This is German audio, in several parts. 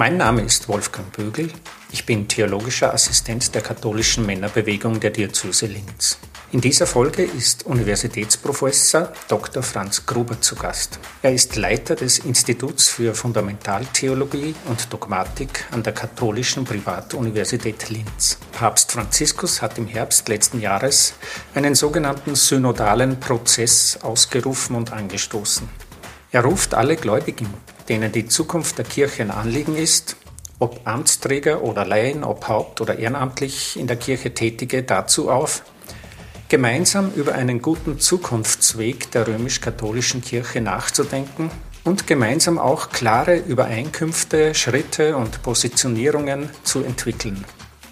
Mein Name ist Wolfgang Bögel. Ich bin theologischer Assistent der katholischen Männerbewegung der Diözese Linz. In dieser Folge ist Universitätsprofessor Dr. Franz Gruber zu Gast. Er ist Leiter des Instituts für Fundamentaltheologie und Dogmatik an der katholischen Privatuniversität Linz. Papst Franziskus hat im Herbst letzten Jahres einen sogenannten synodalen Prozess ausgerufen und angestoßen. Er ruft alle Gläubigen, denen die Zukunft der Kirche ein Anliegen ist, ob Amtsträger oder Laien, ob haupt- oder ehrenamtlich in der Kirche Tätige, dazu auf, gemeinsam über einen guten Zukunftsweg der römisch-katholischen Kirche nachzudenken und gemeinsam auch klare Übereinkünfte, Schritte und Positionierungen zu entwickeln.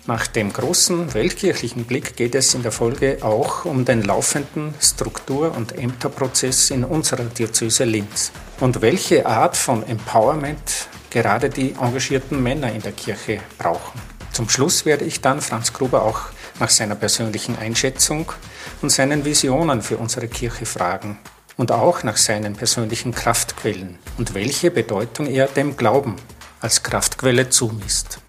Nach dem großen weltkirchlichen Blick geht es in der Folge auch um den laufenden Struktur- und Ämterprozess in unserer Diözese Linz und welche Art von Empowerment gerade die engagierten Männer in der Kirche brauchen. Zum Schluss werde ich dann Franz Gruber auch nach seiner persönlichen Einschätzung und seinen Visionen für unsere Kirche fragen und auch nach seinen persönlichen Kraftquellen und welche Bedeutung er dem Glauben als Kraftquelle zumisst.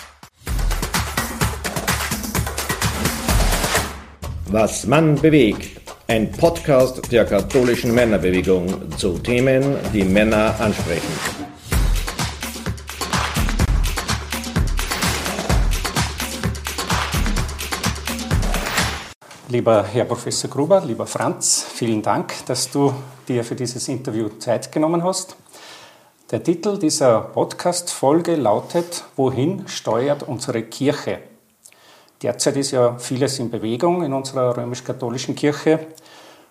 Was Mann bewegt. Ein Podcast der katholischen Männerbewegung zu Themen, die Männer ansprechen. Lieber Herr Professor Gruber, lieber Franz, vielen Dank, dass du dir für dieses Interview Zeit genommen hast. Der Titel dieser Podcast-Folge lautet Wohin steuert unsere Kirche? Derzeit ist ja vieles in Bewegung in unserer römisch-katholischen Kirche.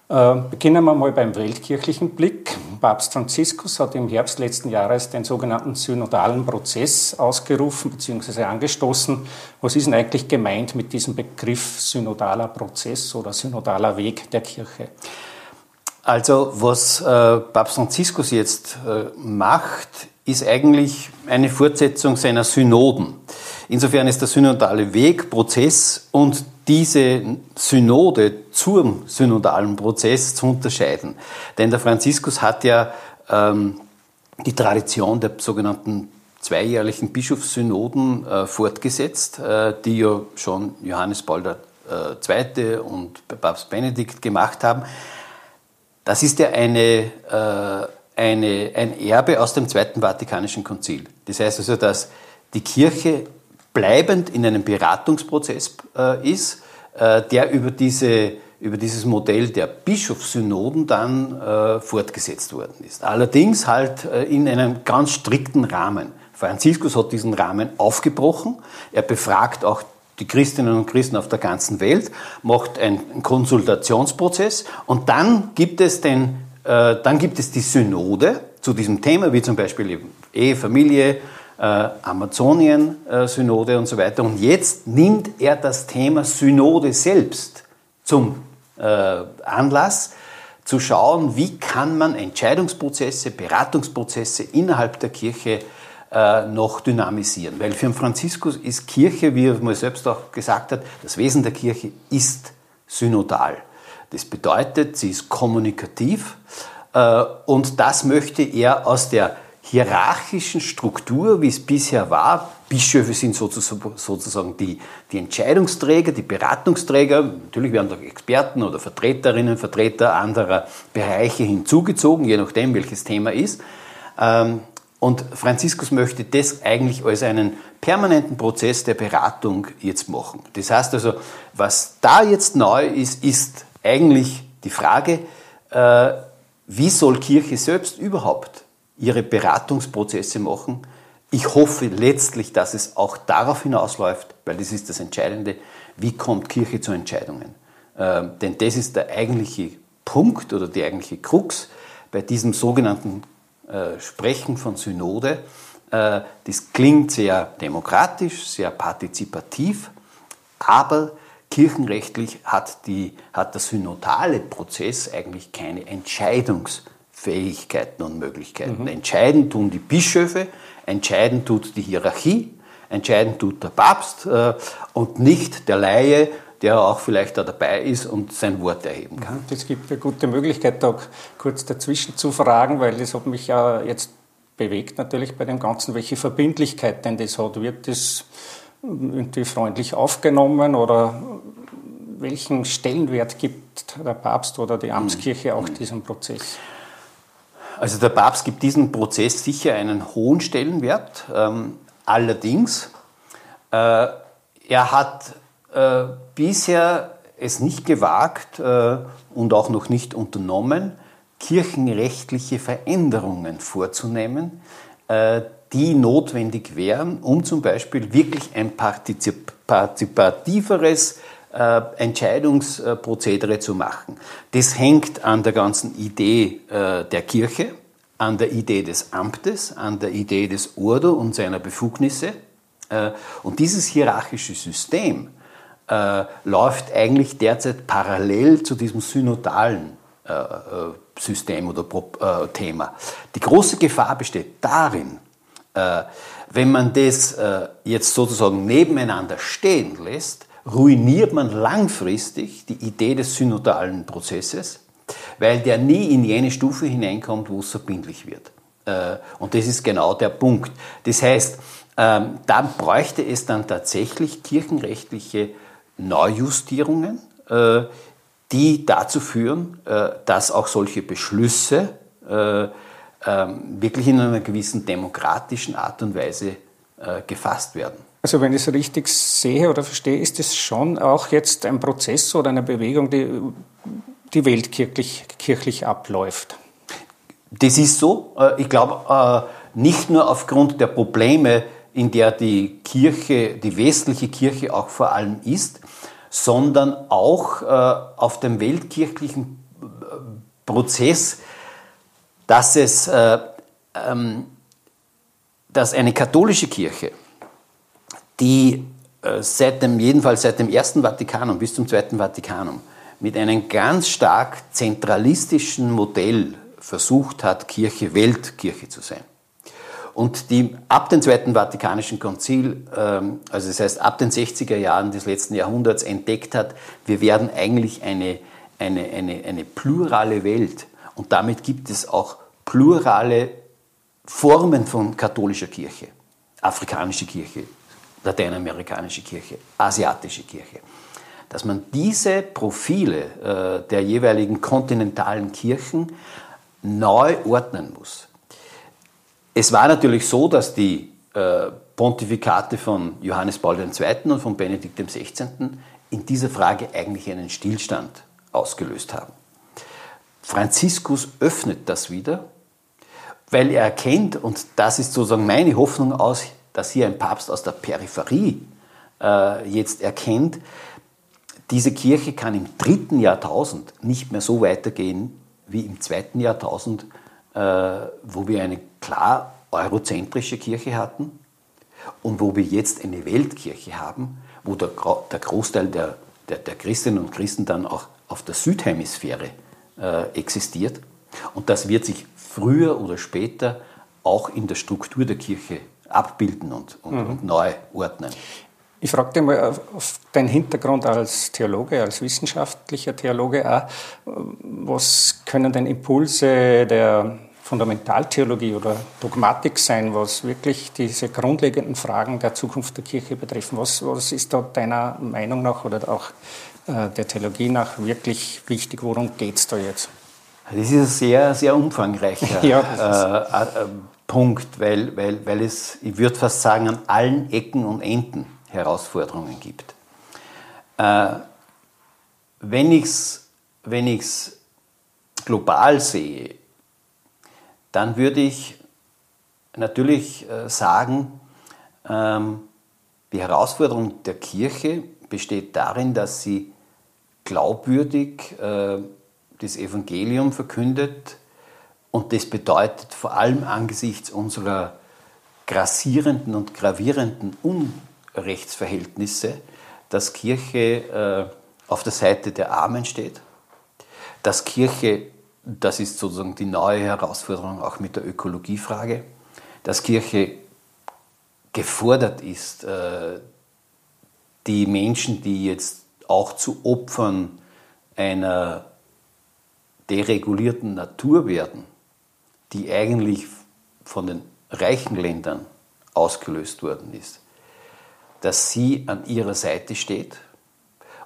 Äh, beginnen wir mal beim weltkirchlichen Blick. Papst Franziskus hat im Herbst letzten Jahres den sogenannten synodalen Prozess ausgerufen bzw. angestoßen. Was ist denn eigentlich gemeint mit diesem Begriff synodaler Prozess oder synodaler Weg der Kirche? Also was äh, Papst Franziskus jetzt äh, macht, ist eigentlich eine Fortsetzung seiner Synoden. Insofern ist der synodale Weg, Prozess und diese Synode zum synodalen Prozess zu unterscheiden. Denn der Franziskus hat ja ähm, die Tradition der sogenannten zweijährlichen Bischofssynoden äh, fortgesetzt, äh, die ja schon Johannes Paul II. Äh, und Papst Benedikt gemacht haben. Das ist ja eine, äh, eine, ein Erbe aus dem Zweiten Vatikanischen Konzil. Das heißt also, dass die Kirche bleibend in einem Beratungsprozess äh, ist, äh, der über, diese, über dieses Modell der Bischofssynoden dann äh, fortgesetzt worden ist. Allerdings halt äh, in einem ganz strikten Rahmen. Franziskus hat diesen Rahmen aufgebrochen. Er befragt auch die Christinnen und Christen auf der ganzen Welt, macht einen Konsultationsprozess und dann gibt es den, äh, dann gibt es die Synode zu diesem Thema, wie zum Beispiel Ehe, Familie, Amazonien-Synode äh, und so weiter. Und jetzt nimmt er das Thema Synode selbst zum äh, Anlass, zu schauen, wie kann man Entscheidungsprozesse, Beratungsprozesse innerhalb der Kirche äh, noch dynamisieren. Weil für Franziskus ist Kirche, wie er mal selbst auch gesagt hat, das Wesen der Kirche ist synodal. Das bedeutet, sie ist kommunikativ äh, und das möchte er aus der hierarchischen Struktur, wie es bisher war. Bischöfe sind sozusagen die, die Entscheidungsträger, die Beratungsträger. Natürlich werden auch Experten oder Vertreterinnen, Vertreter anderer Bereiche hinzugezogen, je nachdem, welches Thema ist. Ähm, und Franziskus möchte das eigentlich als einen permanenten Prozess der Beratung jetzt machen. Das heißt also, was da jetzt neu ist, ist eigentlich die Frage, äh, wie soll Kirche selbst überhaupt ihre Beratungsprozesse machen. Ich hoffe letztlich, dass es auch darauf hinausläuft, weil das ist das Entscheidende, wie kommt Kirche zu Entscheidungen. Ähm, denn das ist der eigentliche Punkt oder die eigentliche Krux bei diesem sogenannten äh, Sprechen von Synode. Äh, das klingt sehr demokratisch, sehr partizipativ, aber kirchenrechtlich hat, die, hat der synodale Prozess eigentlich keine Entscheidungs- Fähigkeiten und Möglichkeiten. Mhm. Entscheiden tun die Bischöfe, entscheiden tut die Hierarchie, entscheiden tut der Papst äh, und nicht der Laie, der auch vielleicht da dabei ist und sein Wort erheben kann. Das gibt eine gute Möglichkeit, da kurz dazwischen zu fragen, weil das hat mich ja jetzt bewegt natürlich bei dem Ganzen, welche Verbindlichkeit denn das hat. Wird das irgendwie freundlich aufgenommen oder welchen Stellenwert gibt der Papst oder die Amtskirche auch diesem Prozess? Also der Papst gibt diesem Prozess sicher einen hohen Stellenwert. Ähm, allerdings, äh, er hat äh, bisher es nicht gewagt äh, und auch noch nicht unternommen, kirchenrechtliche Veränderungen vorzunehmen, äh, die notwendig wären, um zum Beispiel wirklich ein partizipativeres äh, Entscheidungsprozedere zu machen. Das hängt an der ganzen Idee äh, der Kirche, an der Idee des Amtes, an der Idee des Ordo und seiner Befugnisse. Äh, und dieses hierarchische System läuft eigentlich derzeit parallel zu diesem synodalen System oder Thema. Die große Gefahr besteht darin, wenn man das jetzt sozusagen nebeneinander stehen lässt, ruiniert man langfristig die Idee des synodalen Prozesses, weil der nie in jene Stufe hineinkommt, wo es verbindlich wird. Äh, und das ist genau der Punkt. Das heißt, ähm, da bräuchte es dann tatsächlich kirchenrechtliche Neujustierungen, äh, die dazu führen, äh, dass auch solche Beschlüsse ähm, wirklich in einer gewissen demokratischen Art und Weise gefasst werden. Also wenn ich es richtig sehe oder verstehe, ist es schon auch jetzt ein Prozess oder eine Bewegung, die, die weltkirchlich kirchlich abläuft. Das ist so. Äh, ich glaube, äh, nicht nur aufgrund der Probleme, in der die Kirche, die westliche Kirche auch vor allem ist, sondern auch äh, auf dem weltkirchlichen Prozess, dass es, ähm, dass eine katholische Kirche die äh, seit dem, jedenfalls seit dem Ersten Vatikanum bis zum Zweiten Vatikanum mit einem ganz stark zentralistischen Modell versucht hat, Kirche Weltkirche zu sein. Und die ab dem Zweiten Vatikanischen Konzil, ähm, also das heißt ab den 60er Jahren des letzten Jahrhunderts entdeckt hat, wir werden eigentlich eine, eine, eine, eine plurale Welt. Und damit gibt es auch plurale Formen von katholischer Kirche. Afrikanische Kirche, lateinamerikanische Kirche, asiatische Kirche. Dass man diese Profile äh, der jeweiligen kontinentalen Kirchen neu ordnen muss. Es war natürlich so, dass die äh, Pontifikate von Johannes Paul II. und von Benedikt XVI. in dieser Frage eigentlich einen Stillstand ausgelöst haben. Franziskus öffnet das wieder, weil er erkennt, und das ist sozusagen meine Hoffnung aus dass hier ein Papst aus der Peripherie äh, jetzt erkennt, diese Kirche kann im dritten Jahrtausend nicht mehr so weitergehen wie im zweiten Jahrtausend, äh, wo wir eine klar eurozentrische Kirche hatten und wo wir jetzt eine Weltkirche haben, wo der, der Großteil der, der, der, Christinnen und Christen dann auch auf der Südhemisphäre äh, existiert. Und das wird sich früher oder später auch in der Struktur der Kirche abbilden und, und, mhm. und neu ordnen. Ich frage dich mal auf deinen Hintergrund als Theologe, als wissenschaftlicher Theologe auch, was können denn Impulse der Fundamentaltheologie oder Dogmatik sein, was wirklich diese grundlegenden Fragen der Zukunft der Kirche betreffen? Was, was ist da deiner Meinung nach oder auch äh, der Theologie nach wirklich wichtig? Worum geht es da jetzt? Das ist ein sehr, sehr umfangreicher ja, äh, äh, Punkt, weil, weil, weil es, ich würde fast sagen, an allen Ecken und Enden Herausforderungen gibt. Äh, wenn ich es wenn ich's global sehe, dann würde ich natürlich äh, sagen, ähm, die Herausforderung der Kirche besteht darin, dass sie glaubwürdig äh, das Evangelium verkündet, und das bedeutet vor allem angesichts unserer grassierenden und gravierenden Unrechtsverhältnisse, dass Kirche äh, auf der Seite der Armen steht, dass Kirche, das ist sozusagen die neue Herausforderung auch mit der Ökologiefrage, dass Kirche gefordert ist, äh, die Menschen, die jetzt auch zu Opfern einer deregulierten Natur werden, die eigentlich von den reichen Ländern ausgelöst worden ist, dass sie an ihrer Seite steht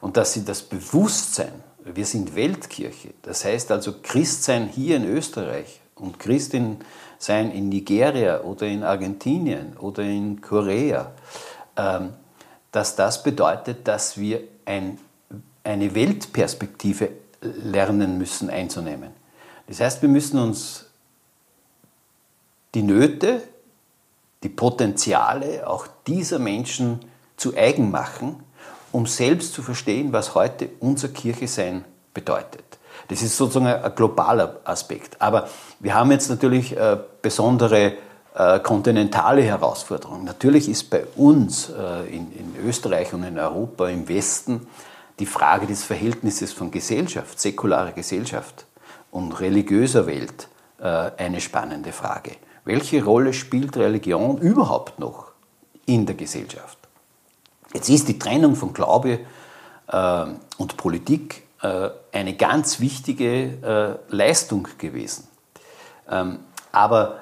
und dass sie das Bewusstsein, wir sind Weltkirche, das heißt also Christsein hier in Österreich und Christin sein in Nigeria oder in Argentinien oder in Korea, ähm, dass das bedeutet, dass wir ein, eine Weltperspektive lernen müssen einzunehmen. Das heißt, wir müssen uns die Nöte, die Potenziale auch dieser Menschen zu eigen machen, um selbst zu verstehen, was heute unser Kirche sein bedeutet. Das ist sozusagen ein globaler Aspekt. Aber wir haben jetzt natürlich äh, besondere äh, kontinentale Herausforderungen. Natürlich ist bei uns äh, in, in Österreich und in Europa im Westen die Frage des Verhältnisses von Gesellschaft, säkularer Gesellschaft und religiöser Welt eine spannende Frage. Welche Rolle spielt Religion überhaupt noch in der Gesellschaft? Jetzt ist die Trennung von Glaube äh, und Politik äh, eine ganz wichtige äh, Leistung gewesen. Ähm, aber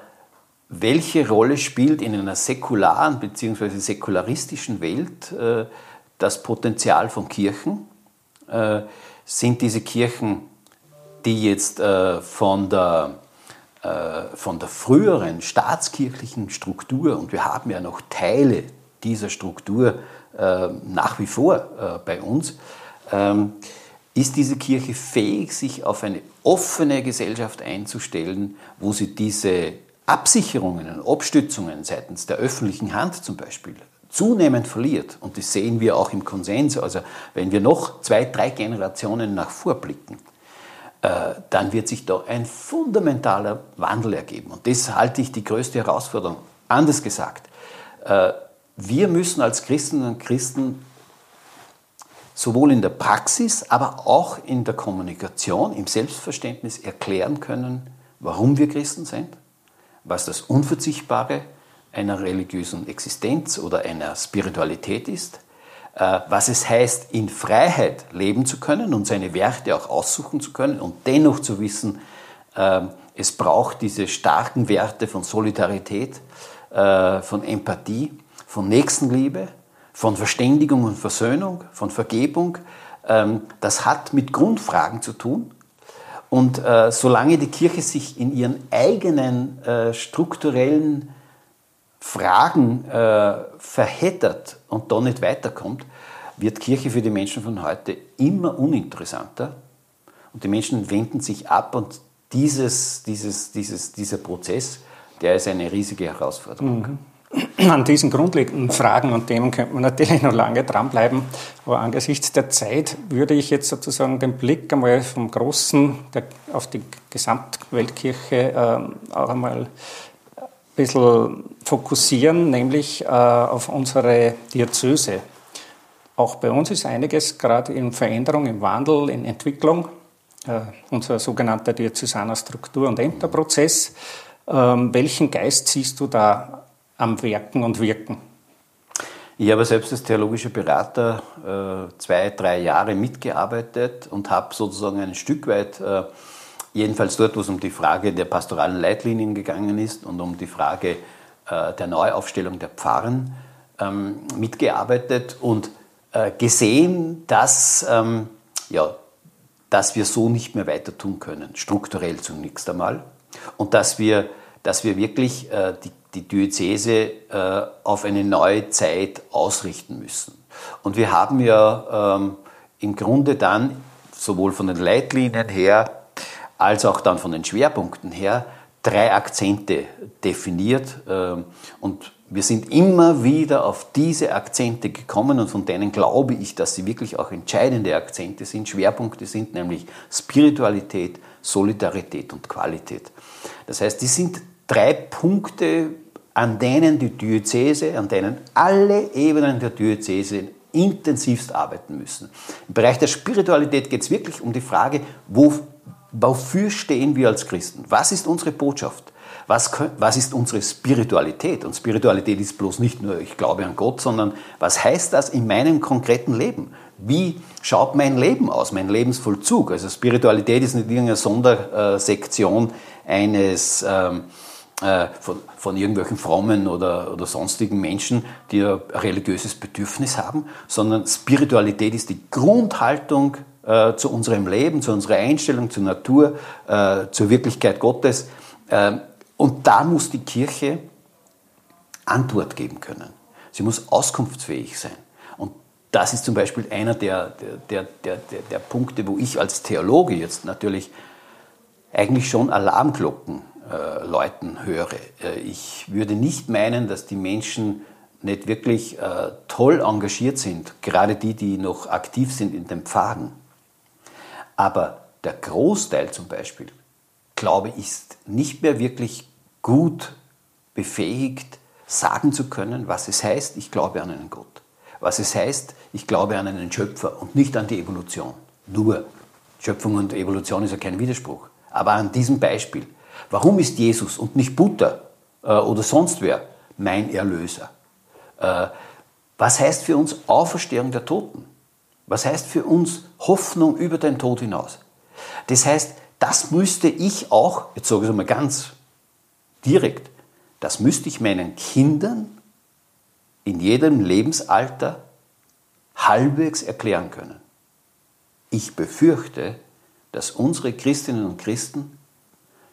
welche Rolle spielt in einer säkularen bzw. säkularistischen Welt äh, das Potenzial von Kirchen? Äh, sind diese Kirchen, die jetzt äh, von der von der früheren staatskirchlichen Struktur, und wir haben ja noch Teile dieser Struktur äh, nach wie vor äh, bei uns, ähm, ist diese Kirche fähig, sich auf eine offene Gesellschaft einzustellen, wo sie diese Absicherungen und Abstützungen seitens der öffentlichen Hand zum Beispiel zunehmend verliert. Und das sehen wir auch im Konsens. Also wenn wir noch zwei, drei Generationen nach vorblicken, äh, dann wird sich da ein fundamentaler Wandel ergeben. Und das halte ich die größte Herausforderung. Anders gesagt, wir müssen als Christinnen und Christen sowohl in der Praxis, aber auch in der Kommunikation, im Selbstverständnis erklären können, warum wir Christen sind, was das Unverzichtbare einer religiösen Existenz oder einer Spiritualität ist, äh, was es heißt, in Freiheit leben zu können und seine Werte auch aussuchen zu können und dennoch zu wissen, äh, es braucht diese starken Werte von Solidarität, äh, von Empathie, von Nächstenliebe, von Verständigung und Versöhnung, von Vergebung. Ähm, das hat mit Grundfragen zu tun. Und äh, solange die Kirche sich in ihren eigenen äh, strukturellen Fragen äh, verheddert und da nicht weiterkommt, wird Kirche für die Menschen von heute immer uninteressanter und die Menschen wenden sich ab und dieses, dieses, dieses, dieser Prozess, der ist eine riesige Herausforderung. Mhm. An diesen grundlegenden Fragen und Themen könnte man natürlich noch lange dranbleiben, aber angesichts der Zeit würde ich jetzt sozusagen den Blick einmal vom Großen der, auf die Gesamtweltkirche äh, auch einmal ein bisschen fokussieren, nämlich äh, auf unsere Diözese. Auch bei uns ist einiges gerade in Veränderung, im Wandel, in Entwicklung. Äh, unser sogenannter diözesaner Struktur- und Ämterprozess. Ähm, welchen Geist siehst du da am Werken und Wirken? Ich habe selbst als theologischer Berater äh, zwei, drei Jahre mitgearbeitet und habe sozusagen ein Stück weit, äh, jedenfalls dort, wo es um die Frage der pastoralen Leitlinien gegangen ist und um die Frage äh, der Neuaufstellung der Pfarren, ähm, mitgearbeitet und äh, gesehen, dass, ähm, ja, dass wir so nicht mehr weiter tun können, strukturell zunächst einmal, und dass wir, dass wir wirklich äh, die die Diözese äh, auf eine neue Zeit ausrichten müssen. Und wir haben ja ähm, im Grunde dann sowohl von den Leitlinien her als auch dann von den Schwerpunkten her drei Akzente definiert. Ähm, und wir sind immer wieder auf diese Akzente gekommen und von denen glaube ich, dass sie wirklich auch entscheidende Akzente sind, Schwerpunkte sind, nämlich Spiritualität, Solidarität und Qualität. Das heißt, die sind drei Punkte, an denen die Diözese, an denen alle Ebenen der Diözese intensivst arbeiten müssen. Im Bereich der Spiritualität geht es wirklich um die Frage, wo, wofür stehen wir als Christen? Was ist unsere Botschaft? Was, was ist unsere Spiritualität? Und Spiritualität ist bloß nicht nur, ich glaube an Gott, sondern was heißt das in meinem konkreten Leben? Wie schaut mein Leben aus, mein Lebensvollzug? Also Spiritualität ist nicht irgendeine Sondersektion eines ähm, äh, von, von irgendwelchen frommen oder, oder sonstigen Menschen, die ein religiöses Bedürfnis haben, sondern Spiritualität ist die Grundhaltung äh, zu unserem Leben, zu unserer Einstellung zur Natur, äh, zur Wirklichkeit Gottes. Äh, und da muss die Kirche Antwort geben können. Sie muss auskunftsfähig sein. Und das ist zum Beispiel einer der, der, der, der, der Punkte, wo ich als Theologe jetzt natürlich eigentlich schon Alarmglocken äh, läuten höre. Äh, ich würde nicht meinen, dass die Menschen nicht wirklich äh, toll engagiert sind, gerade die, die noch aktiv sind in den Pfaden. Aber der Großteil zum Beispiel, glaube ich, ist nicht mehr wirklich gut befähigt, sagen zu können, was es heißt, ich glaube an einen Gott. Was es heißt, ich glaube an einen Schöpfer und nicht an die Evolution. Nur. Schöpfung und Evolution ist ja kein Widerspruch. Aber an diesem Beispiel. Warum ist Jesus und nicht Buddha äh, oder sonst wer mein Erlöser? Äh, was heißt für uns Auferstehung der Toten? Was heißt für uns Hoffnung über den Tod hinaus? Das heißt, das müsste ich auch, jetzt sage ich es mal ganz direkt, das müsste ich meinen Kindern in jedem Lebensalter halbwegs erklären können. Ich befürchte, dass unsere Christinnen und Christen,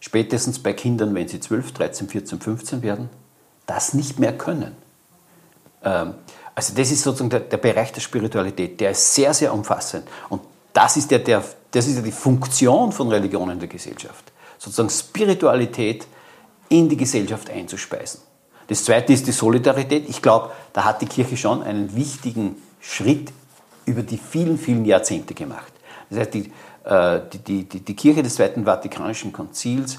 spätestens bei Kindern, wenn sie 12, 13, 14, 15 werden, das nicht mehr können. Ähm, also das ist sozusagen der, der, Bereich der Spiritualität, der ist sehr, sehr umfassend. Und das ist ja, der, das ist ja die Funktion von Religion in der Gesellschaft. Sozusagen Spiritualität in die Gesellschaft einzuspeisen. Das zweite ist die Solidarität. Ich glaube, da hat die Kirche schon einen wichtigen Schritt über die vielen, vielen Jahrzehnte gemacht. Das heißt, die, äh, die, die, die Kirche des Zweiten Vatikanischen Konzils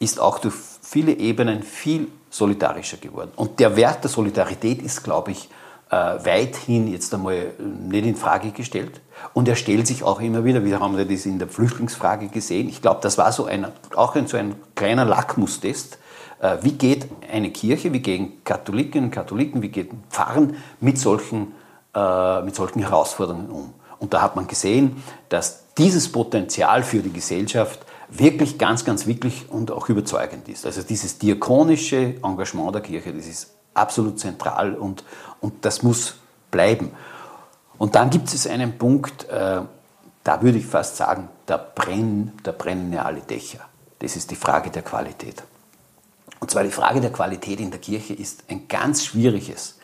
ist auch durch viele Ebenen viel solidarischer geworden. Und der Wert der Solidarität ist, glaube ich, äh, weithin jetzt einmal nicht in Frage gestellt. Und er stellt sich auch immer wieder, wir haben das in der Flüchtlingsfrage gesehen, ich glaube, das war so ein, auch ein, so ein kleiner Lackmustest. Äh, wie geht eine Kirche, wie gehen Katholikinnen und Katholiken, wie geht Pfarren mit solchen, mit solchen Herausforderungen um? Und da hat man gesehen, dass dieses Potenzial für die Gesellschaft wirklich ganz, ganz wirklich und auch überzeugend ist. Also dieses diakonische Engagement der Kirche, das ist absolut zentral und, und das muss bleiben. Und dann gibt es einen Punkt, äh, da würde ich fast sagen, da brennen, da brennen ja alle Dächer. Das ist die Frage der Qualität. Und zwar die Frage der Qualität in der Kirche ist ein ganz schwieriges.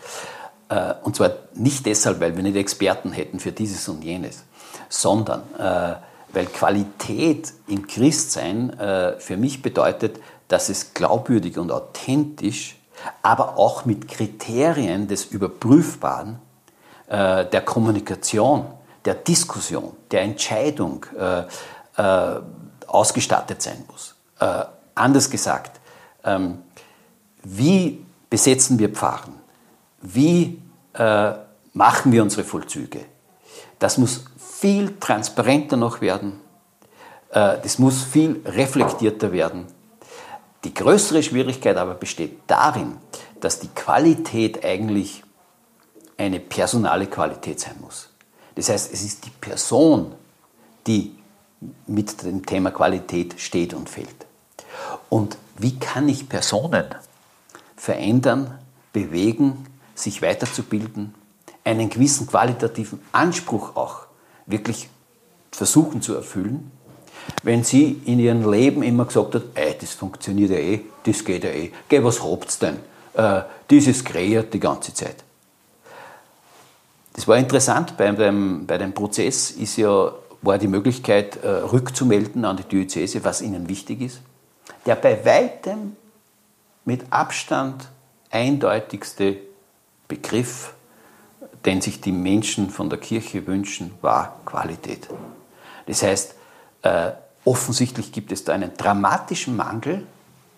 Äh, und zwar nicht deshalb, weil wir nicht Experten hätten für dieses und jenes, sondern äh, weil Qualität im Christsein äh, für mich bedeutet, dass es glaubwürdig und authentisch, aber auch mit Kriterien des Überprüfbaren, der Kommunikation, der Diskussion, der Entscheidung ausgestattet sein muss. Anders gesagt, ähm, wie besetzen wir Pfarren? Wie äh, machen wir unsere Vollzüge? Das muss viel transparenter noch werden. Äh, das muss viel reflektierter werden. Die größere Schwierigkeit aber besteht darin, dass die Qualität eigentlich eine personale Qualität sein muss. Das heißt, es ist die Person, die mit dem Thema Qualität steht und fällt. Und wie kann ich Personen verändern, bewegen, sich weiterzubilden, einen gewissen qualitativen Anspruch auch wirklich versuchen zu erfüllen, wenn sie in ihrem Leben immer gesagt hat, ey, das funktioniert ja eh, das geht ja eh, geh, was habt's denn? Äh, dieses kreiert die ganze Zeit. Das war interessant, bei dem, bei dem Prozess ist ja, war die Möglichkeit, äh, rückzumelden an die Diözese, was ihnen wichtig ist. Der bei weitem mit Abstand eindeutigste Begriff den sich die Menschen von der Kirche wünschen, war Qualität. Das heißt, äh, offensichtlich gibt es da einen dramatischen Mangel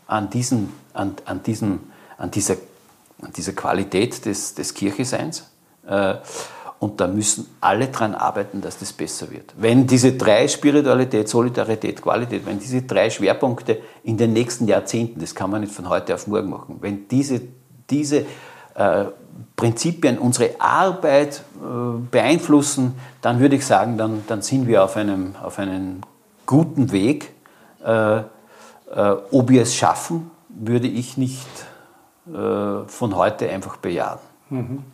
an, diesen, an, an, diesen, an, dieser, an dieser Qualität des, des Kircheseins. Äh, und da müssen alle daran arbeiten, dass das besser wird. Wenn diese drei Spiritualität, Solidarität, Qualität, wenn diese drei Schwerpunkte in den nächsten Jahrzehnten, das kann man nicht von heute auf morgen machen, wenn diese, diese äh, Prinzipien unsere Arbeit äh, beeinflussen, dann würde ich sagen, dann, dann sind wir auf einem, auf einem guten Weg. Äh, ob wir es schaffen, würde ich nicht äh, von heute einfach bejahen. Mhm.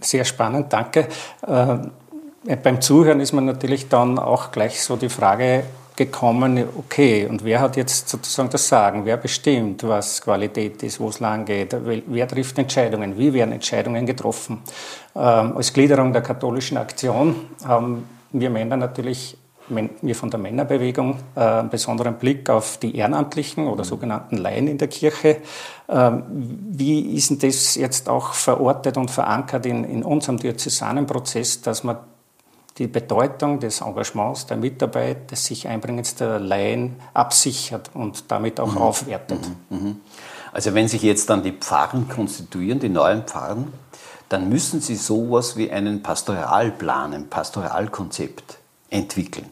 Sehr spannend, danke. Äh, beim Zuhören ist man natürlich dann auch gleich so die Frage gekommen, okay, und wer hat jetzt sozusagen das Sagen? Wer bestimmt, was Qualität ist, wo es lang geht? Wer trifft Entscheidungen? Wie werden Entscheidungen getroffen? Ähm, als Gliederung der katholischen Aktion haben wir Männer natürlich wir von der Männerbewegung äh, einen besonderen Blick auf die Ehrenamtlichen oder sogenannten Laien in der Kirche. Ähm, wie ist denn das jetzt auch verortet und verankert in, in unserem diözesanen Prozess, dass man die Bedeutung des Engagements, der Mitarbeit, des sich Einbringens der Laien absichert und damit auch mhm. aufwertet. Mhm. mhm. Also wenn sich jetzt dann die Pfarren konstituieren, die neuen Pfarren, dann müssen sie sowas wie einen Pastoralplan, ein Pastoralkonzept entwickeln.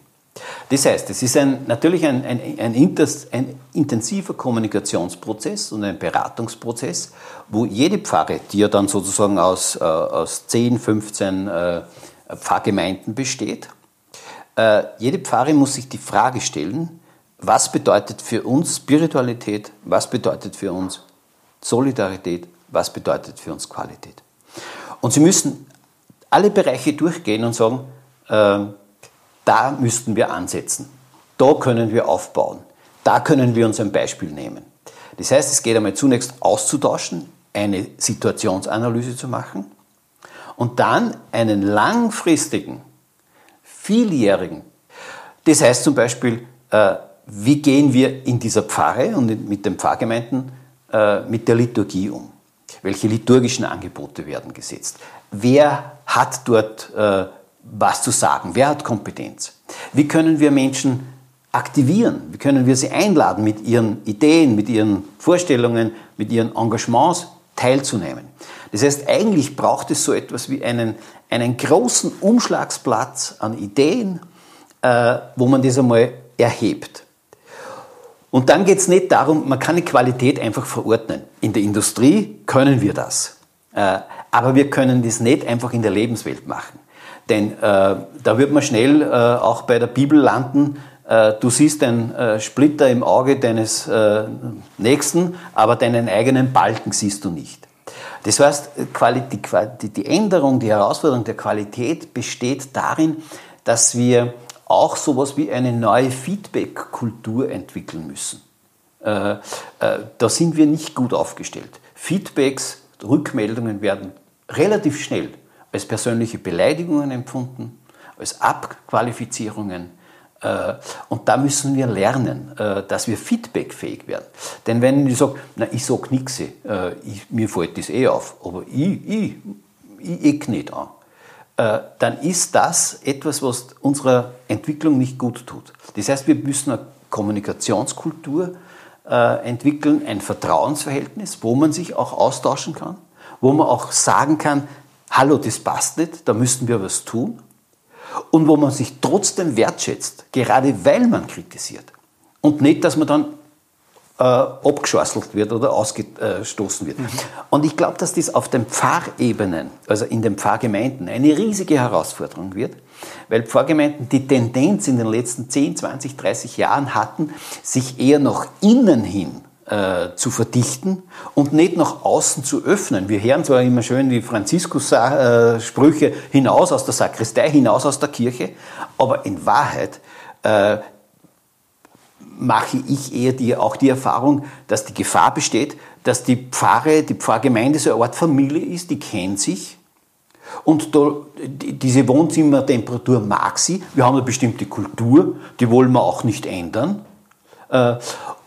Das heißt, es ist ein, natürlich ein, ein, ein, ein, intensiver Kommunikationsprozess und ein Beratungsprozess, wo jede Pfarre, die ja dann sozusagen aus, äh, aus 10, 15 äh, Pfarrgemeinden besteht. Äh, jede Pfarre muss sich die Frage stellen, was bedeutet für uns Spiritualität, was bedeutet für uns Solidarität, was bedeutet für uns Qualität. Und sie müssen alle Bereiche durchgehen und sagen, äh, da müssten wir ansetzen, da können wir aufbauen, da können wir uns ein Beispiel nehmen. Das heißt, es geht einmal zunächst auszutauschen, eine Situationsanalyse zu machen, und dann einen langfristigen, vieljährigen, das heißt zum Beispiel, äh, wie gehen wir in dieser Pfarre und mit den Pfarrgemeinden äh, mit der Liturgie um? Welche liturgischen Angebote werden gesetzt? Wer hat dort äh, was zu sagen? Wer hat Kompetenz? Wie können wir Menschen aktivieren? Wie können wir sie einladen, mit ihren Ideen, mit ihren Vorstellungen, mit ihren Engagements teilzunehmen? Das heißt, eigentlich braucht es so etwas wie einen, einen großen Umschlagsplatz an Ideen, äh, wo man das einmal erhebt. Und dann geht es nicht darum, man kann die Qualität einfach verordnen. In der Industrie können wir das. Äh, aber wir können das nicht einfach in der Lebenswelt machen. Denn äh, da wird man schnell äh, auch bei der Bibel landen, äh, du siehst einen äh, Splitter im Auge deines Nächsten, aber deinen eigenen Balken siehst du nicht. Das heißt, die, Änderung, die Herausforderung der Qualität besteht darin, dass wir auch sowas wie eine neue Feedback-Kultur entwickeln müssen. Äh, äh, da sind wir nicht gut aufgestellt. Feedbacks, Rückmeldungen werden relativ schnell als persönliche Beleidigungen empfunden, als Abqualifizierungen, und da müssen wir lernen, äh, dass wir feedbackfähig werden. Denn wenn ich sage, na, ich sage nichts, äh, mir fällt das eh auf, aber ich, ich, ich eck nicht an, dann ist das etwas, was unserer Entwicklung nicht gut tut. Das heißt, wir müssen eine Kommunikationskultur entwickeln, ein Vertrauensverhältnis, wo man sich auch austauschen kann, wo man auch sagen kann, hallo, das passt nicht, da müssten wir was tun und wo man sich trotzdem wertschätzt, gerade weil man kritisiert. Und nicht, dass man dann äh, abgeschwasselt wird oder ausgestoßen wird. Mhm. Und ich glaube, dass das auf den Pfarrebenen, also in den Pfarrgemeinden, eine riesige Herausforderung wird, weil Pfarrgemeinden die Tendenz in den letzten 10, 20, 30 Jahren hatten, sich eher nach innen hin äh, zu verdichten und nicht nach außen zu öffnen. Wir hören zwar immer schön die Franziskus-Sprüche hinaus aus der Sakristei, hinaus aus der Kirche, aber in Wahrheit äh, mache ich eher die, auch die Erfahrung, dass die Gefahr besteht, dass die Pfarre, die Pfarrgemeinde so eine Art Familie ist, die kennt sich. Und da, diese Wohnzimmertemperatur mag sie. Wir haben eine bestimmte Kultur, die wollen wir auch nicht ändern. Äh,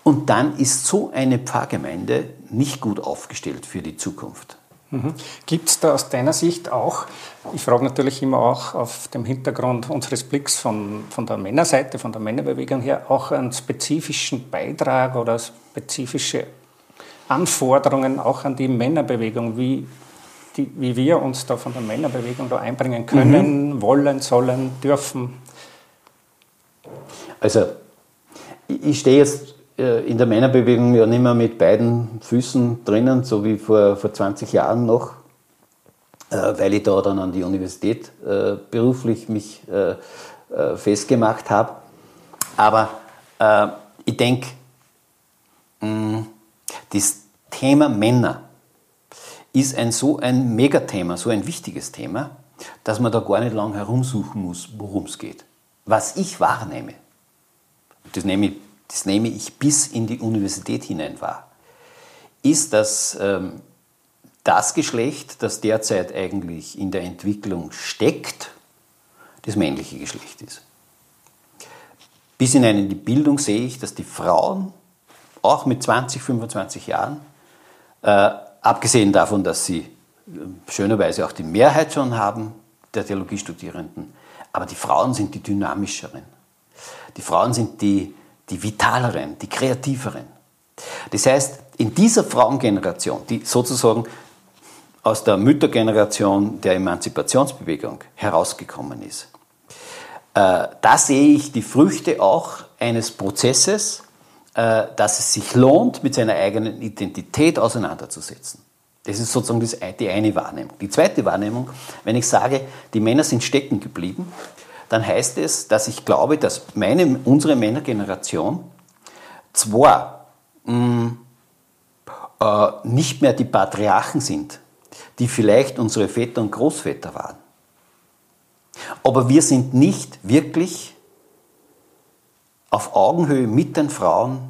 und dann ist so eine Pfarrgemeinde nicht gut aufgestellt für die Zukunft. Mhm. Gibt es da aus deiner Sicht auch, ich frage natürlich immer auch auf dem Hintergrund unseres Blicks von, von der Männerseite, von der Männerbewegung her, auch einen spezifischen Beitrag oder spezifische Anforderungen auch an die Männerbewegung, wie, die, wie wir uns da von der Männerbewegung da einbringen können, mhm. wollen, sollen, dürfen? Also ich stehe jetzt in der Männerbewegung ja nicht mehr mit beiden Füßen drinnen, so wie vor, vor 20 Jahren noch, äh, weil ich da dann an die Universität äh, beruflich mich festgemacht habe. Aber ich denke, Das Thema Männer ist ein so ein Megathema, so ein wichtiges Thema, dass man da gar nicht lang herumsuchen muss, worum es geht. Was ich wahrnehme, das nehme, ich, das nehme ich bis in die Universität hinein wahr, ist, dass ähm, das Geschlecht, das derzeit eigentlich in der Entwicklung steckt, das männliche Geschlecht ist. Bis hinein in die Bildung sehe ich, dass die Frauen, auch mit 20, 25 Jahren, äh, abgesehen davon, dass sie äh, schönerweise auch die Mehrheit schon haben der Theologiestudierenden, aber die Frauen sind die dynamischeren. Die Frauen sind die, die vitaleren, die kreativeren. Das heißt, in dieser Frauengeneration, die sozusagen aus der Müttergeneration der Emanzipationsbewegung herausgekommen ist, äh, da sehe ich die Früchte auch eines Prozesses, äh, dass es sich lohnt, mit seiner eigenen Identität auseinanderzusetzen. Das ist sozusagen die eine Wahrnehmung. Die zweite Wahrnehmung, wenn ich sage, die Männer sind stecken geblieben, dann heißt es, dass ich glaube, dass meine, unsere Männergeneration zwar mh, mm, äh, nicht mehr die Patriarchen sind, die vielleicht unsere Väter und Großväter waren, aber wir sind nicht wirklich auf Augenhöhe mit den Frauen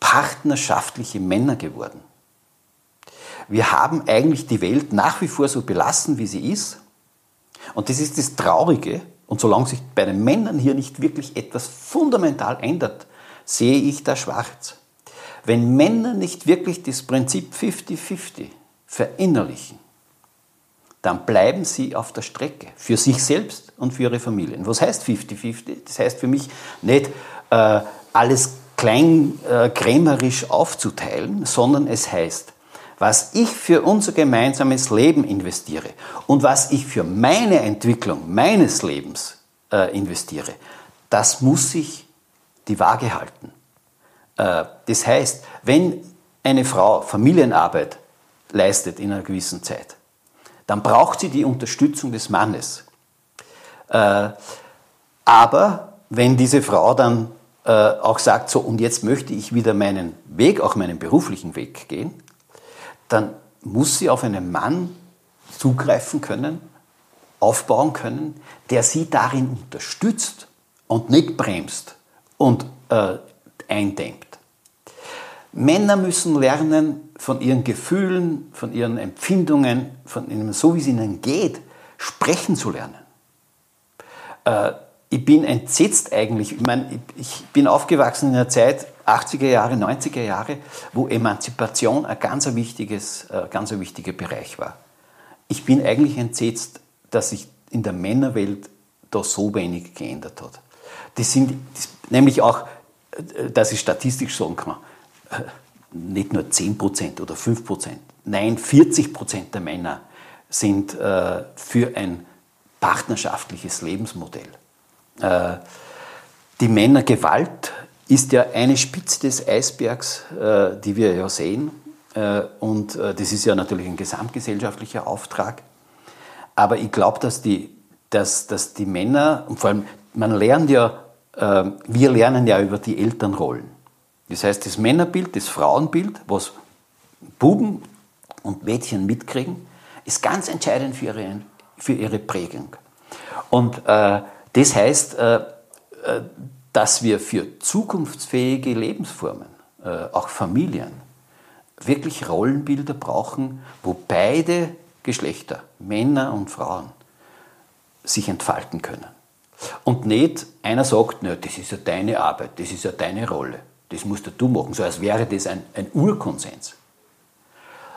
partnerschaftliche Männer geworden. Wir haben eigentlich die Welt nach wie vor so belassen, wie sie ist. Und das ist das Traurige. Und solange sich bei den Männern hier nicht wirklich etwas fundamental ändert, sehe ich da schwarz. Wenn Männer nicht wirklich das Prinzip 50-50 verinnerlichen, dann bleiben sie auf der Strecke. Für sich selbst und für ihre Familien. Was heißt 50-50? Das heißt für mich nicht äh, alles kleinkrämerisch äh, aufzuteilen, sondern es heißt, was ich für unser gemeinsames Leben investiere und was ich für meine Entwicklung meines Lebens äh, investiere, das muss sich die Waage halten. Äh, das heißt, wenn eine Frau Familienarbeit leistet in einer gewissen Zeit, dann braucht sie die Unterstützung des Mannes. Äh, aber wenn diese Frau dann äh, auch sagt, so und jetzt möchte ich wieder meinen Weg, auch meinen beruflichen Weg gehen, dann muss sie auf einen Mann zugreifen können, aufbauen können, der sie darin unterstützt und nicht bremst und äh, eindämmt. Männer müssen lernen, von ihren Gefühlen, von ihren Empfindungen, von ihnen, so wie es ihnen geht, sprechen zu lernen. Äh, ich bin entsetzt eigentlich. Ich meine, ich bin aufgewachsen in einer Zeit, 80er Jahre, 90er Jahre, wo Emanzipation ein ganz, wichtiges, äh, ganz ein wichtiger Bereich war. Ich bin eigentlich entsetzt, dass sich in der Männerwelt da so wenig geändert hat. Das sind das, nämlich auch, äh, dass ich statistisch sagen kann, nicht nur 10% oder 5%, nein, 40% der Männer sind äh, für ein partnerschaftliches Lebensmodell. Äh, die Männergewalt ist ja eine Spitze des Eisbergs, äh, die wir ja sehen. Äh, und äh, das ist ja natürlich ein gesamtgesellschaftlicher Auftrag. Aber ich glaube, dass die, dass, dass die Männer, und vor allem, man lernt ja, äh, wir lernen ja über die Elternrollen. Das heißt, das Männerbild, das Frauenbild, was Buben und Mädchen mitkriegen, ist ganz entscheidend für ihre, für ihre Prägung. Und äh, das heißt, äh, äh dass wir für zukunftsfähige Lebensformen, äh, auch Familien, wirklich Rollenbilder brauchen, wo beide Geschlechter, Männer und Frauen, sich entfalten können. Und nicht einer sagt, na, das ist ja deine Arbeit, das ist ja deine Rolle das musst du machen, so als wäre das ein, ein Urkonsens.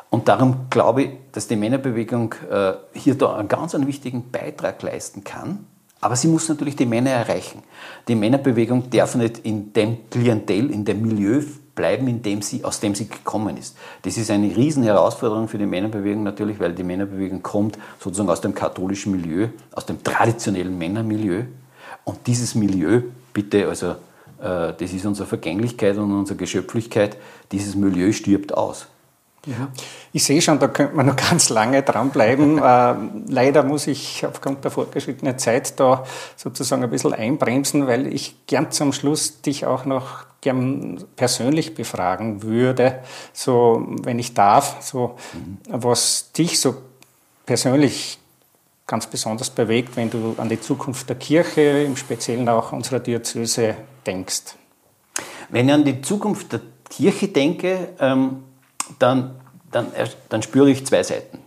Und darum glaube ich, dass die Männerbewegung äh, hier da einen ganz einen wichtigen Beitrag leisten kann. Aber sie muss natürlich die Männer erreichen. Die Männerbewegung darf nicht in dem Klientel, in dem Milieu bleiben, in dem sie, aus dem sie gekommen ist. Das ist eine riesen Herausforderung für die Männerbewegung natürlich, weil die Männerbewegung kommt sozusagen aus dem katholischen Milieu, aus dem traditionellen Männermilieu. Und dieses Milieu, bitte, also äh, das ist unsere Vergänglichkeit und unsere Geschöpflichkeit. Dieses Milieu stirbt aus. Ich sehe schon, da könnte man noch ganz lange dranbleiben. äh, leider muss ich aufgrund der fortgeschrittenen Zeit da sozusagen ein bisschen einbremsen, weil ich gern zum Schluss dich auch noch gern persönlich befragen würde, so wenn ich darf, so mhm. was dich so persönlich ganz besonders bewegt, wenn du an die Zukunft der Kirche, im Speziellen auch unserer Diözese denkst. Wenn ich an die Zukunft der Kirche denke, ähm, dann, dann, dann spüre ich zwei Seiten.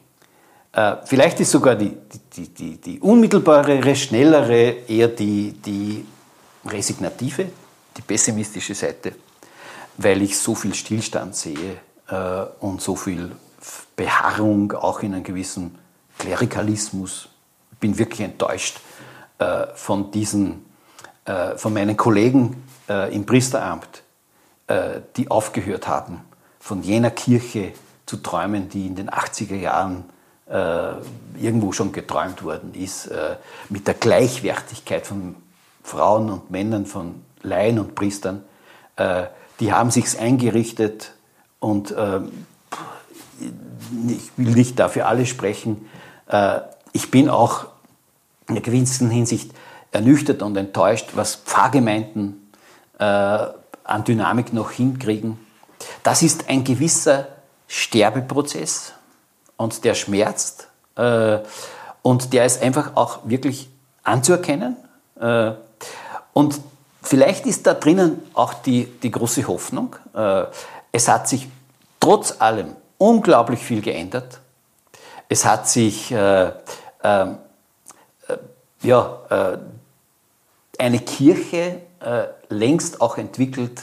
Äh, vielleicht ist sogar die, die, die, die unmittelbarere, schnellere eher die, die resignative, die pessimistische Seite, weil ich so viel Stillstand sehe äh, und so viel Beharrung auch in einem gewissen Klerikalismus. Ich bin wirklich enttäuscht äh, von diesen, von meinen Kollegen im Priesteramt, die aufgehört haben, von jener Kirche zu träumen, die in den 80er Jahren äh, irgendwo schon geträumt worden ist, äh, mit der Gleichwertigkeit von Frauen und Männern, von Laien und Priestern. Äh, die haben sich's eingerichtet und äh, ich will nicht dafür alle sprechen. Äh, ich bin auch in einer gewissen Hinsicht ernüchtert und enttäuscht, was Pfarrgemeinden äh, an Dynamik noch hinkriegen das ist ein gewisser Sterbeprozess und der schmerzt äh, und der ist einfach auch wirklich anzuerkennen. Äh, und vielleicht ist da drinnen auch die, die große Hoffnung. Äh, es hat sich trotz allem unglaublich viel geändert. Es hat sich äh, ähm, äh, ja, äh, eine Kirche längst auch entwickelt,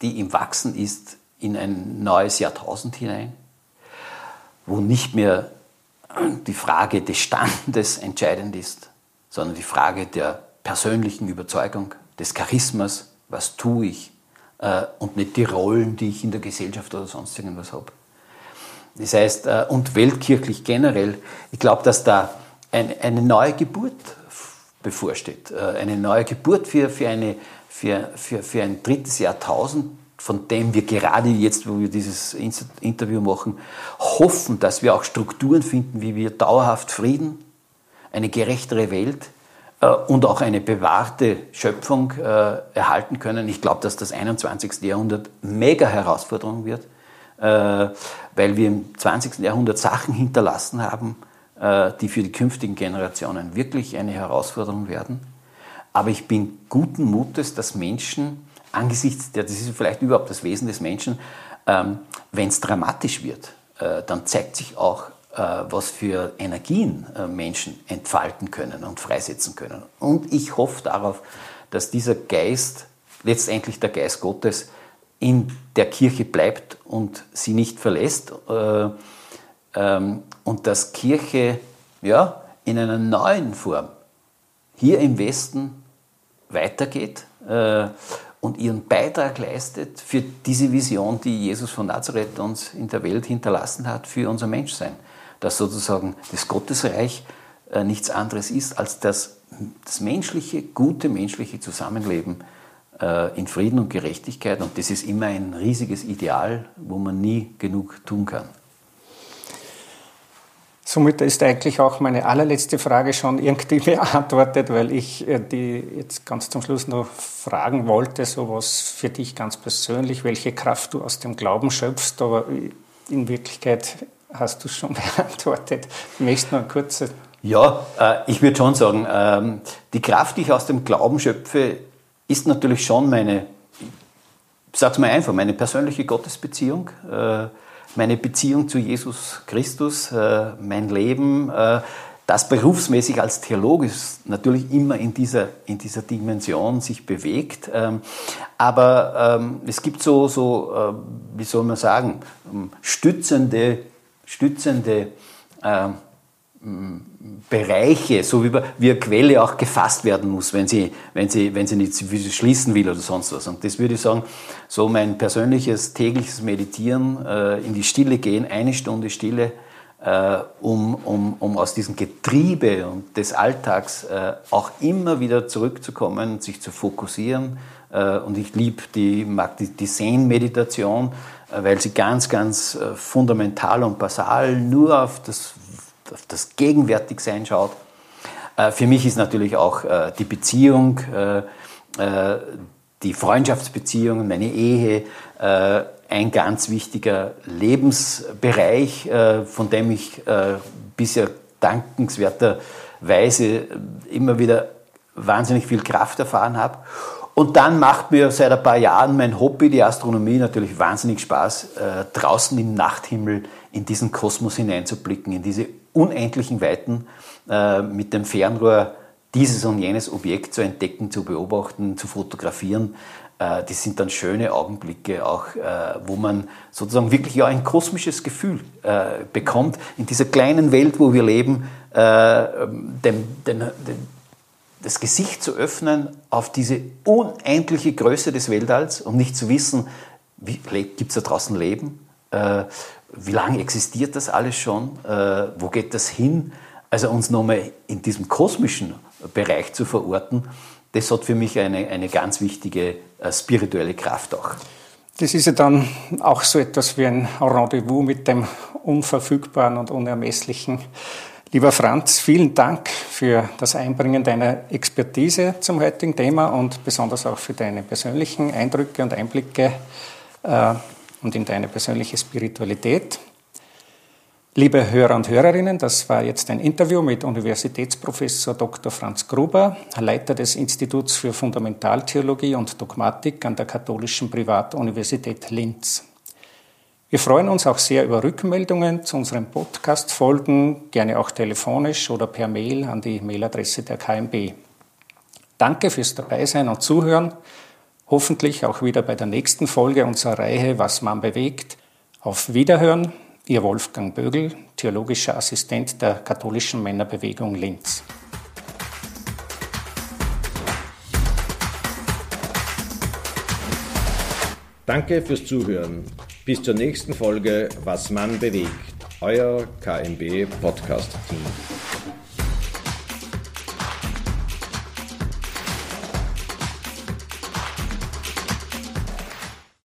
die im Wachsen ist in ein neues Jahrtausend hinein, wo nicht mehr die Frage des Standes entscheidend ist, sondern die Frage der persönlichen Überzeugung, des Charismas, was tue ich, äh, und nicht die Rollen, die ich in der Gesellschaft oder sonst irgendwas habe. Das heißt, äh, und weltkirchlich generell, ich glaube, dass da eine, neue Geburt bevorsteht, äh, eine neue Geburt für, für, eine, für, für, für ein drittes Jahrtausend, von dem wir gerade jetzt, wo wir dieses Interview machen, hoffen, dass wir auch Strukturen finden, wie wir dauerhaft Frieden, eine gerechtere Welt äh, und auch eine bewahrte Schöpfung äh, erhalten können. Ich glaube, dass das 21. Jahrhundert mega Herausforderung wird, äh, weil wir im 20. Jahrhundert Sachen hinterlassen haben, äh, die für die künftigen Generationen wirklich eine Herausforderung werden. Aber ich bin guten Mutes, dass Menschen angesichts der, das ist vielleicht überhaupt das Wesen des Menschen, ähm, wenn es dramatisch wird, äh, dann zeigt sich auch, äh, was für Energien äh, Menschen entfalten können und freisetzen können. Und ich hoffe darauf, dass dieser Geist, letztendlich der Geist Gottes, in der Kirche bleibt und sie nicht verlässt äh, ähm, und dass Kirche ja, in einer neuen Form hier im Westen weitergeht äh, und ihren Beitrag leistet für diese Vision, die Jesus von Nazareth uns in der Welt hinterlassen hat, für unser Menschsein. Dass sozusagen das Gottesreich äh, nichts anderes ist als das, das menschliche, gute menschliche Zusammenleben äh, in Frieden und Gerechtigkeit. Und das ist immer ein riesiges Ideal, wo man nie genug tun kann. Somit ist eigentlich auch meine allerletzte Frage schon irgendwie beantwortet, weil ich äh, die jetzt ganz zum Schluss noch fragen wollte, so was für dich ganz persönlich, welche Kraft du aus dem Glauben schöpfst, aber in Wirklichkeit hast du schon beantwortet. Ich möchte noch kurz. Ja, äh, ich würde schon sagen, ähm, die Kraft, die ich aus dem Glauben schöpfe, ist natürlich schon meine, ich sage es mal einfach, meine persönliche Gottesbeziehung. Äh, meine Beziehung zu Jesus Christus, äh, mein Leben, äh, das berufsmäßig als Theologe natürlich immer in dieser, in dieser Dimension sich bewegt. Ähm, aber ähm, es gibt so, so äh, wie soll man sagen, ähm, stützende, stützende Bereiche, so wie, wie eine Quelle auch gefasst werden muss, wenn sie, wenn sie, wenn sie nicht schließen will oder sonst was. Und das würde ich sagen, so mein persönliches tägliches Meditieren, äh, in die Stille gehen, eine Stunde Stille, äh, um, um, um aus diesem Getriebe und des Alltags äh, auch immer wieder zurückzukommen, sich zu fokussieren. Äh, und ich liebe die, mag die, die Zen-Meditation, weil sie ganz, ganz fundamental und basal nur auf das, auf das Gegenwärtigsein schaut. Für mich ist natürlich auch die Beziehung, die Freundschaftsbeziehungen, meine Ehe, ein ganz wichtiger Lebensbereich, von dem ich bisher dankenswerterweise immer wieder wahnsinnig viel Kraft erfahren habe. Und dann macht mir seit ein paar Jahren mein Hobby, die Astronomie, natürlich wahnsinnig Spaß, äh, draußen im Nachthimmel in diesen Kosmos hineinzublicken, in diese unendlichen Weiten äh, mit dem Fernrohr dieses und jenes Objekt zu entdecken, zu beobachten, zu fotografieren. Äh, das sind dann schöne Augenblicke, auch äh, wo man sozusagen wirklich ja ein kosmisches Gefühl äh, bekommt, in dieser kleinen Welt, wo wir leben, den, den, den das Gesicht zu öffnen auf diese unendliche Größe des Weltalls und nicht zu wissen, gibt es da draußen Leben? Wie lange existiert das alles schon? Äh, wo geht das hin? Also uns nochmal in diesem kosmischen Bereich zu verorten, das hat für mich eine, eine ganz wichtige äh, spirituelle Kraft auch. Das ist ja dann auch so etwas wie ein Rendezvous mit dem Unverfügbaren und Unermesslichen. Lieber Franz, vielen Dank für das Einbringen deiner Expertise zum heutigen Thema und besonders auch für deine persönlichen Eindrücke und Einblicke äh, und in deine persönliche Spiritualität. Liebe Hörer und Hörerinnen, das war jetzt ein Interview mit Universitätsprofessor Dr. Franz Gruber, Leiter des Instituts für Fundamentaltheologie und Dogmatik an der Katholischen Privatuniversität Linz. Wir freuen uns auch sehr über Rückmeldungen zu unseren Podcast-Folgen, gerne auch telefonisch oder per Mail an die Mailadresse der KMB. Danke fürs Dabeisein und Zuhören. Hoffentlich auch wieder bei der nächsten Folge unserer Reihe Was man bewegt. Auf Wiederhören, Ihr Wolfgang Bögel, theologischer Assistent der katholischen Männerbewegung Linz. Danke fürs Zuhören. Bis zur nächsten Folge Was man bewegt. Euer KMB Podcast Team.